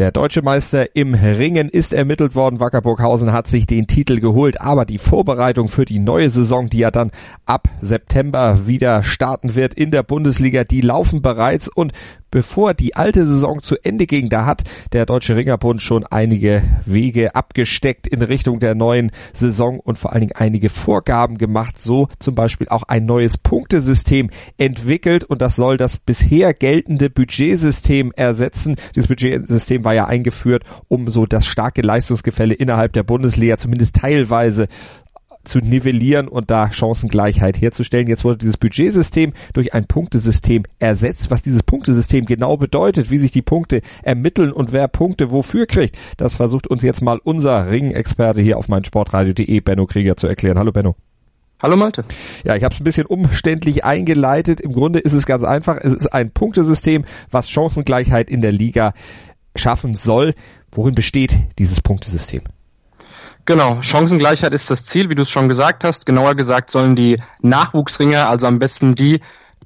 Der deutsche Meister im Ringen ist ermittelt worden. Wackerburghausen hat sich den Titel geholt, aber die Vorbereitung für die neue Saison, die ja dann ab September wieder starten wird in der Bundesliga, die laufen bereits und bevor die alte Saison zu Ende ging, da hat der Deutsche Ringerbund schon einige Wege abgesteckt in Richtung der neuen Saison und vor allen Dingen einige Vorgaben gemacht, so zum Beispiel auch ein neues Punktesystem entwickelt und das soll das bisher geltende Budgetsystem ersetzen. Dieses Budgetsystem war ja eingeführt, um so das starke Leistungsgefälle innerhalb der Bundesliga zumindest teilweise zu nivellieren und da Chancengleichheit herzustellen. Jetzt wurde dieses Budgetsystem durch ein Punktesystem ersetzt. Was dieses Punktesystem genau bedeutet, wie sich die Punkte ermitteln und wer Punkte wofür kriegt, das versucht uns jetzt mal unser Ringexperte hier auf meinsportradio.de, Benno Krieger, zu erklären. Hallo Benno. Hallo Malte. Ja, ich habe es ein bisschen umständlich eingeleitet. Im Grunde ist es ganz einfach. Es ist ein Punktesystem, was Chancengleichheit in der Liga schaffen soll. Worin besteht dieses Punktesystem? Genau, Chancengleichheit ist das Ziel, wie du es schon gesagt hast. Genauer gesagt sollen die Nachwuchsringer, also am besten die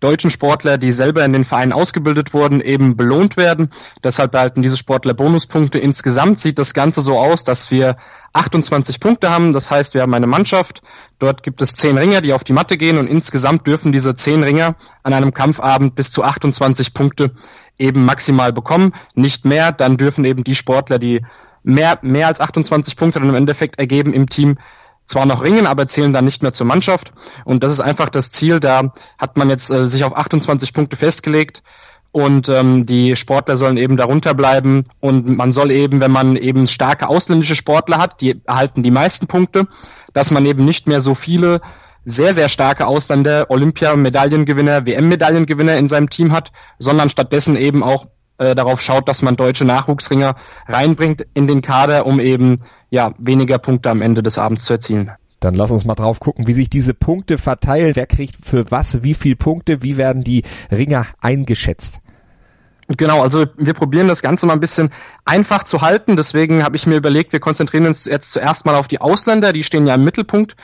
deutschen Sportler, die selber in den Vereinen ausgebildet wurden, eben belohnt werden. Deshalb erhalten diese Sportler Bonuspunkte. Insgesamt sieht das Ganze so aus, dass wir 28 Punkte haben. Das heißt, wir haben eine Mannschaft. Dort gibt es zehn Ringer, die auf die Matte gehen und insgesamt dürfen diese zehn Ringer an einem Kampfabend bis zu 28 Punkte eben maximal bekommen. Nicht mehr. Dann dürfen eben die Sportler, die mehr, mehr als 28 Punkte dann im Endeffekt ergeben im Team, zwar noch ringen, aber zählen dann nicht mehr zur Mannschaft. Und das ist einfach das Ziel. Da hat man jetzt äh, sich auf 28 Punkte festgelegt und ähm, die Sportler sollen eben darunter bleiben und man soll eben, wenn man eben starke ausländische Sportler hat, die erhalten die meisten Punkte, dass man eben nicht mehr so viele sehr, sehr starke Ausländer, Olympia-Medaillengewinner, WM-Medaillengewinner in seinem Team hat, sondern stattdessen eben auch äh, darauf schaut, dass man deutsche Nachwuchsringer reinbringt in den Kader, um eben ja weniger Punkte am Ende des Abends zu erzielen. Dann lass uns mal drauf gucken, wie sich diese Punkte verteilen. Wer kriegt für was wie viel Punkte? Wie werden die Ringer eingeschätzt? Genau, also wir probieren das Ganze mal ein bisschen einfach zu halten. Deswegen habe ich mir überlegt, wir konzentrieren uns jetzt zuerst mal auf die Ausländer. Die stehen ja im Mittelpunkt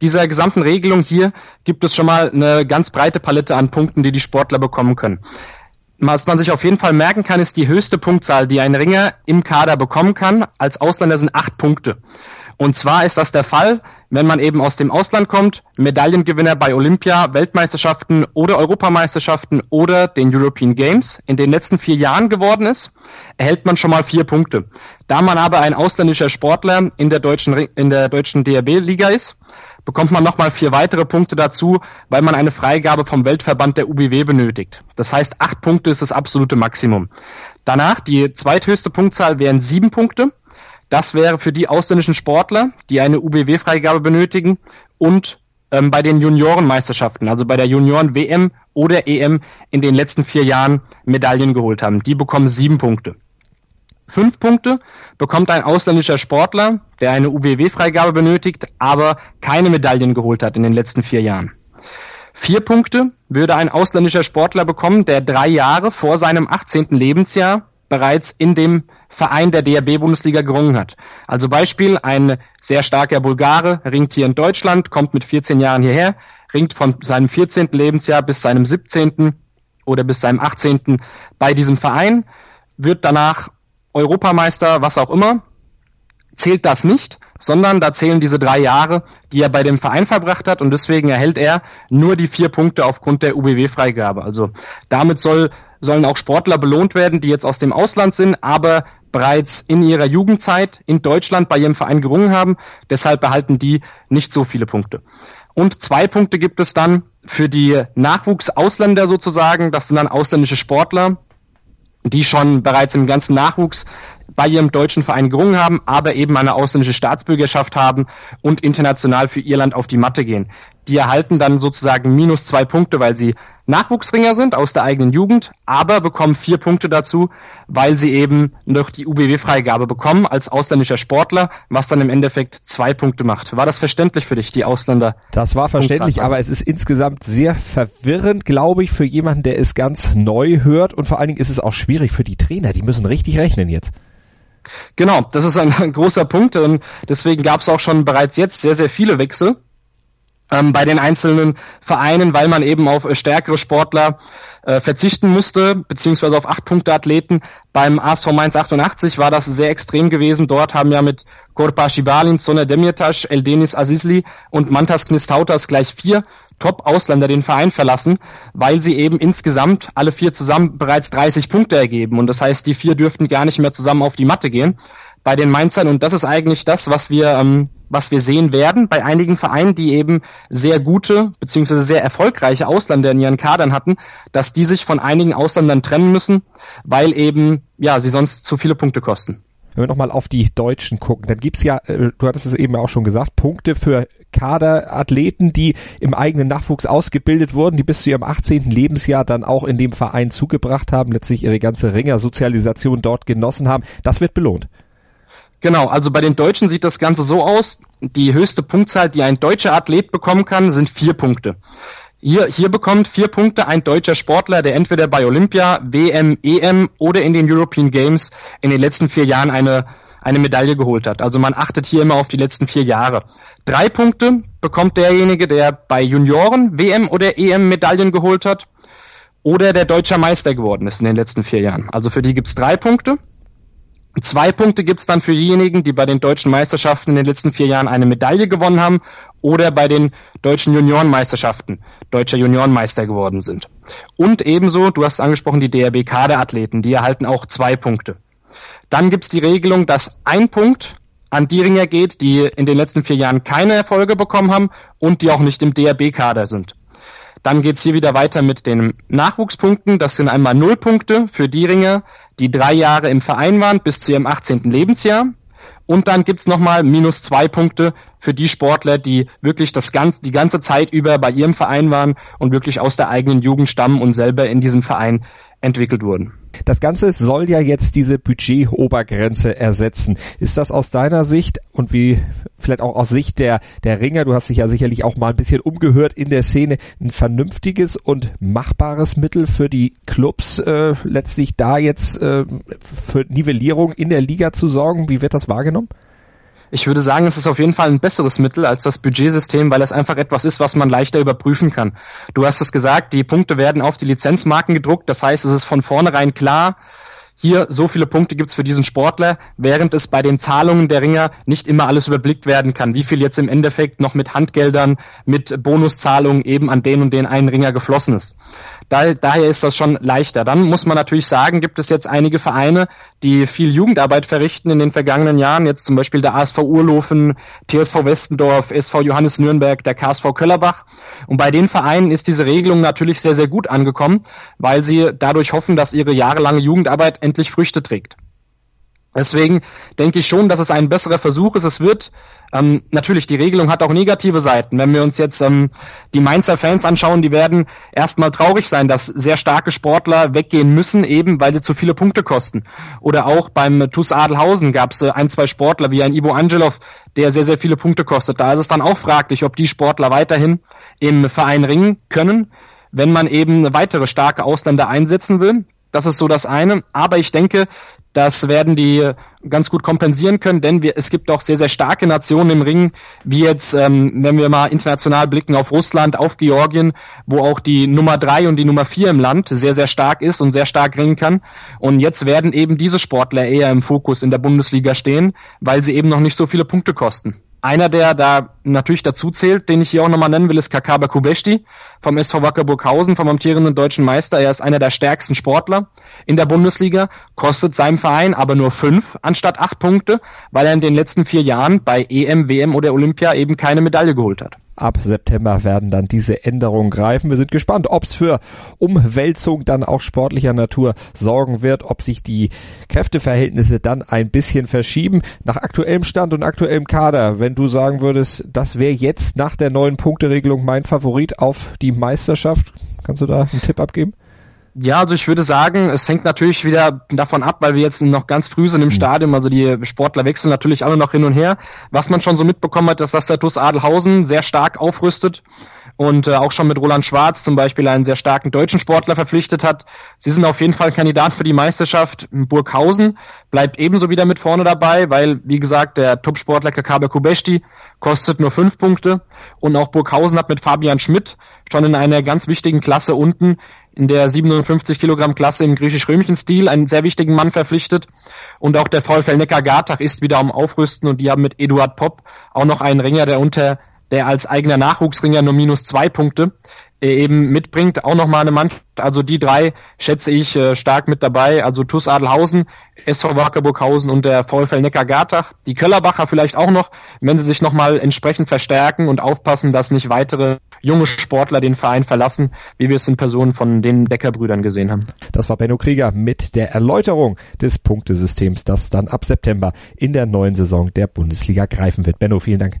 dieser gesamten Regelung. Hier gibt es schon mal eine ganz breite Palette an Punkten, die die Sportler bekommen können. Was man sich auf jeden Fall merken kann, ist die höchste Punktzahl, die ein Ringer im Kader bekommen kann. Als Ausländer sind acht Punkte. Und zwar ist das der Fall, wenn man eben aus dem Ausland kommt, Medaillengewinner bei Olympia, Weltmeisterschaften oder Europameisterschaften oder den European Games in den letzten vier Jahren geworden ist, erhält man schon mal vier Punkte. Da man aber ein ausländischer Sportler in der deutschen, deutschen DRB-Liga ist, bekommt man nochmal vier weitere Punkte dazu, weil man eine Freigabe vom Weltverband der UBW benötigt. Das heißt, acht Punkte ist das absolute Maximum. Danach, die zweithöchste Punktzahl wären sieben Punkte. Das wäre für die ausländischen Sportler, die eine UBW-Freigabe benötigen und ähm, bei den Juniorenmeisterschaften, also bei der Junioren-WM oder EM in den letzten vier Jahren Medaillen geholt haben. Die bekommen sieben Punkte. Fünf Punkte bekommt ein ausländischer Sportler, der eine UWW-Freigabe benötigt, aber keine Medaillen geholt hat in den letzten vier Jahren. Vier Punkte würde ein ausländischer Sportler bekommen, der drei Jahre vor seinem 18. Lebensjahr bereits in dem Verein der DRB-Bundesliga gerungen hat. Also Beispiel, ein sehr starker Bulgare ringt hier in Deutschland, kommt mit 14 Jahren hierher, ringt von seinem 14. Lebensjahr bis seinem 17. oder bis seinem 18. bei diesem Verein, wird danach Europameister, was auch immer, zählt das nicht, sondern da zählen diese drei Jahre, die er bei dem Verein verbracht hat und deswegen erhält er nur die vier Punkte aufgrund der UBW-Freigabe. Also damit soll, sollen auch Sportler belohnt werden, die jetzt aus dem Ausland sind, aber bereits in ihrer Jugendzeit in Deutschland bei ihrem Verein gerungen haben. Deshalb behalten die nicht so viele Punkte. Und zwei Punkte gibt es dann für die Nachwuchsausländer sozusagen. Das sind dann ausländische Sportler, die schon bereits im ganzen Nachwuchs bei ihrem deutschen Verein gerungen haben, aber eben eine ausländische Staatsbürgerschaft haben und international für ihr Land auf die Matte gehen. Die erhalten dann sozusagen minus zwei Punkte, weil sie Nachwuchsringer sind aus der eigenen Jugend, aber bekommen vier Punkte dazu, weil sie eben noch die UBW-Freigabe bekommen als ausländischer Sportler, was dann im Endeffekt zwei Punkte macht. War das verständlich für dich, die Ausländer? Das war verständlich, aber es ist insgesamt sehr verwirrend, glaube ich, für jemanden, der es ganz neu hört und vor allen Dingen ist es auch schwierig für die Trainer, die müssen richtig rechnen jetzt. Genau, das ist ein, ein großer Punkt und deswegen gab es auch schon bereits jetzt sehr, sehr viele Wechsel ähm, bei den einzelnen Vereinen, weil man eben auf äh, stärkere Sportler äh, verzichten musste, beziehungsweise auf acht Punkte Athleten. Beim ASV Mainz 88 war das sehr extrem gewesen. Dort haben ja mit Korpa Shibalin, Soner Demirtas, Eldenis Azizli und Mantas Knistautas gleich vier Top-Ausländer den Verein verlassen, weil sie eben insgesamt alle vier zusammen bereits 30 Punkte ergeben. Und das heißt, die vier dürften gar nicht mehr zusammen auf die Matte gehen bei den Mainzern. Und das ist eigentlich das, was wir, ähm, was wir sehen werden bei einigen Vereinen, die eben sehr gute beziehungsweise sehr erfolgreiche Ausländer in ihren Kadern hatten, dass die sich von einigen Ausländern trennen müssen, weil eben ja sie sonst zu viele Punkte kosten. Wenn wir nochmal auf die Deutschen gucken, dann gibt's ja, äh, du hattest es eben auch schon gesagt, Punkte für Kaderathleten, die im eigenen Nachwuchs ausgebildet wurden, die bis zu ihrem 18. Lebensjahr dann auch in dem Verein zugebracht haben, letztlich ihre ganze Ringersozialisation dort genossen haben. Das wird belohnt. Genau, also bei den Deutschen sieht das Ganze so aus. Die höchste Punktzahl, die ein deutscher Athlet bekommen kann, sind vier Punkte. Hier, hier bekommt vier Punkte ein deutscher Sportler, der entweder bei Olympia, WM, EM oder in den European Games in den letzten vier Jahren eine, eine Medaille geholt hat. Also man achtet hier immer auf die letzten vier Jahre. Drei Punkte bekommt derjenige, der bei Junioren, WM oder EM Medaillen geholt hat oder der deutscher Meister geworden ist in den letzten vier Jahren. Also für die gibt's drei Punkte. Zwei Punkte gibt's dann für diejenigen, die bei den deutschen Meisterschaften in den letzten vier Jahren eine Medaille gewonnen haben oder bei den deutschen Juniorenmeisterschaften deutscher Juniorenmeister geworden sind. Und ebenso, du hast angesprochen, die DRB-Kaderathleten, die erhalten auch zwei Punkte. Dann gibt's die Regelung, dass ein Punkt an die Ringer geht, die in den letzten vier Jahren keine Erfolge bekommen haben und die auch nicht im DRB-Kader sind. Dann geht's hier wieder weiter mit den Nachwuchspunkten. Das sind einmal null Punkte für die Ringer, die drei Jahre im Verein waren bis zu ihrem 18. Lebensjahr. Und dann gibt's nochmal minus zwei Punkte für die Sportler, die wirklich das ganz, die ganze Zeit über bei ihrem Verein waren und wirklich aus der eigenen Jugend stammen und selber in diesem Verein entwickelt wurden. Das Ganze soll ja jetzt diese Budget-Obergrenze ersetzen. Ist das aus deiner Sicht und wie vielleicht auch aus Sicht der, der Ringer, du hast dich ja sicherlich auch mal ein bisschen umgehört in der Szene, ein vernünftiges und machbares Mittel für die Clubs, äh, letztlich da jetzt äh, für Nivellierung in der Liga zu sorgen? Wie wird das wahrgenommen? Ich würde sagen, es ist auf jeden Fall ein besseres Mittel als das Budgetsystem, weil es einfach etwas ist, was man leichter überprüfen kann. Du hast es gesagt, die Punkte werden auf die Lizenzmarken gedruckt. Das heißt, es ist von vornherein klar, hier so viele Punkte gibt's für diesen Sportler, während es bei den Zahlungen der Ringer nicht immer alles überblickt werden kann, wie viel jetzt im Endeffekt noch mit Handgeldern, mit Bonuszahlungen eben an den und den einen Ringer geflossen ist. Da, daher ist das schon leichter. Dann muss man natürlich sagen, gibt es jetzt einige Vereine, die viel Jugendarbeit verrichten in den vergangenen Jahren, jetzt zum Beispiel der ASV Urlofen, TSV Westendorf, SV Johannes Nürnberg, der KSV Köllerbach. Und bei den Vereinen ist diese Regelung natürlich sehr, sehr gut angekommen, weil sie dadurch hoffen, dass ihre jahrelange Jugendarbeit endlich Früchte trägt. Deswegen denke ich schon, dass es ein besserer Versuch ist. Es wird ähm, natürlich, die Regelung hat auch negative Seiten. Wenn wir uns jetzt ähm, die Mainzer Fans anschauen, die werden erstmal traurig sein, dass sehr starke Sportler weggehen müssen, eben weil sie zu viele Punkte kosten. Oder auch beim TuS Adelhausen gab es äh, ein, zwei Sportler, wie ein Ivo Angelov, der sehr, sehr viele Punkte kostet. Da ist es dann auch fraglich, ob die Sportler weiterhin im Verein ringen können, wenn man eben weitere starke Ausländer einsetzen will. Das ist so das eine. Aber ich denke, das werden die ganz gut kompensieren können, denn wir, es gibt auch sehr, sehr starke Nationen im Ring, wie jetzt, ähm, wenn wir mal international blicken auf Russland, auf Georgien, wo auch die Nummer drei und die Nummer vier im Land sehr, sehr stark ist und sehr stark ringen kann. Und jetzt werden eben diese Sportler eher im Fokus in der Bundesliga stehen, weil sie eben noch nicht so viele Punkte kosten. Einer, der da natürlich dazu zählt, den ich hier auch nochmal nennen will, ist Kakaba Kubeshti vom SV Wacker Burghausen, vom amtierenden deutschen Meister. Er ist einer der stärksten Sportler in der Bundesliga, kostet seinem Verein aber nur fünf anstatt acht Punkte, weil er in den letzten vier Jahren bei EM, WM oder Olympia eben keine Medaille geholt hat. Ab September werden dann diese Änderungen greifen. Wir sind gespannt, ob es für Umwälzung dann auch sportlicher Natur sorgen wird, ob sich die Kräfteverhältnisse dann ein bisschen verschieben. Nach aktuellem Stand und aktuellem Kader, wenn du sagen würdest, das wäre jetzt nach der neuen Punkteregelung mein Favorit auf die Meisterschaft. Kannst du da einen Tipp abgeben? Ja, also ich würde sagen, es hängt natürlich wieder davon ab, weil wir jetzt noch ganz früh sind im mhm. Stadium, also die Sportler wechseln natürlich alle noch hin und her. Was man schon so mitbekommen hat, dass das der TuS Adelhausen sehr stark aufrüstet und äh, auch schon mit Roland Schwarz zum Beispiel einen sehr starken deutschen Sportler verpflichtet hat. Sie sind auf jeden Fall Kandidat für die Meisterschaft. Burghausen bleibt ebenso wieder mit vorne dabei, weil, wie gesagt, der Top-Sportler Kakabe Kubeshti kostet nur fünf Punkte und auch Burghausen hat mit Fabian Schmidt schon in einer ganz wichtigen Klasse unten in der 57 Kilogramm Klasse im griechisch-römischen Stil einen sehr wichtigen Mann verpflichtet. Und auch der VfL Neckar-Gartach ist wieder am Aufrüsten und die haben mit Eduard Popp auch noch einen Ringer, der unter der als eigener Nachwuchsringer nur minus zwei Punkte äh, eben mitbringt. Auch nochmal eine Mannschaft, also die drei schätze ich äh, stark mit dabei. Also TuS Adelhausen, SV Wackerburghausen und der VfL Neckar-Gartach. Die Köllerbacher vielleicht auch noch, wenn sie sich nochmal entsprechend verstärken und aufpassen, dass nicht weitere junge Sportler den Verein verlassen, wie wir es in Personen von den Deckerbrüdern gesehen haben. Das war Benno Krieger mit der Erläuterung des Punktesystems, das dann ab September in der neuen Saison der Bundesliga greifen wird. Benno, vielen Dank.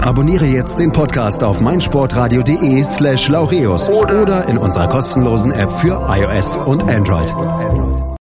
Abonniere jetzt den Podcast auf meinsportradio.de slash laureus oder in unserer kostenlosen App für iOS und Android.